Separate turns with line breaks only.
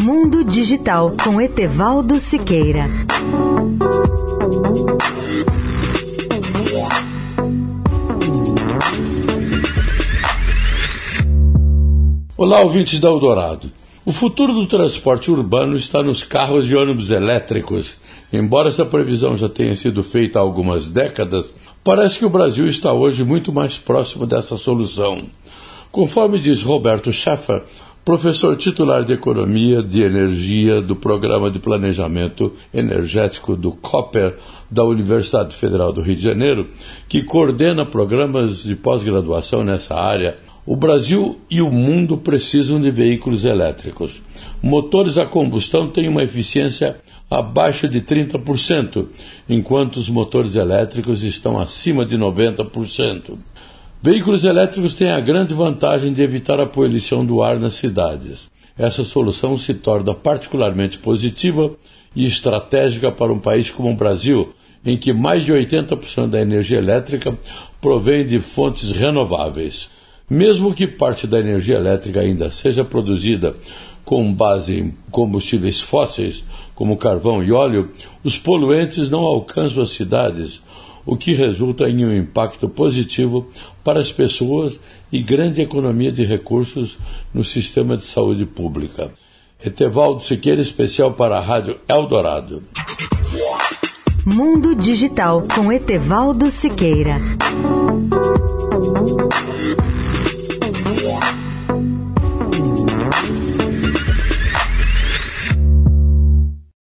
Mundo Digital com Etevaldo Siqueira.
Olá, ouvintes da Eldorado. O futuro do transporte urbano está nos carros e ônibus elétricos. Embora essa previsão já tenha sido feita há algumas décadas, parece que o Brasil está hoje muito mais próximo dessa solução. Conforme diz Roberto Schaffer, professor titular de Economia de Energia do Programa de Planejamento Energético do COPER da Universidade Federal do Rio de Janeiro, que coordena programas de pós-graduação nessa área o Brasil e o mundo precisam de veículos elétricos. Motores a combustão têm uma eficiência abaixo de 30%, enquanto os motores elétricos estão acima de 90%. Veículos elétricos têm a grande vantagem de evitar a poluição do ar nas cidades. Essa solução se torna particularmente positiva e estratégica para um país como o Brasil, em que mais de 80% da energia elétrica provém de fontes renováveis. Mesmo que parte da energia elétrica ainda seja produzida com base em combustíveis fósseis, como carvão e óleo, os poluentes não alcançam as cidades, o que resulta em um impacto positivo para as pessoas e grande economia de recursos no sistema de saúde pública. Etevaldo Siqueira, especial para a Rádio Eldorado.
Mundo Digital com Etevaldo Siqueira.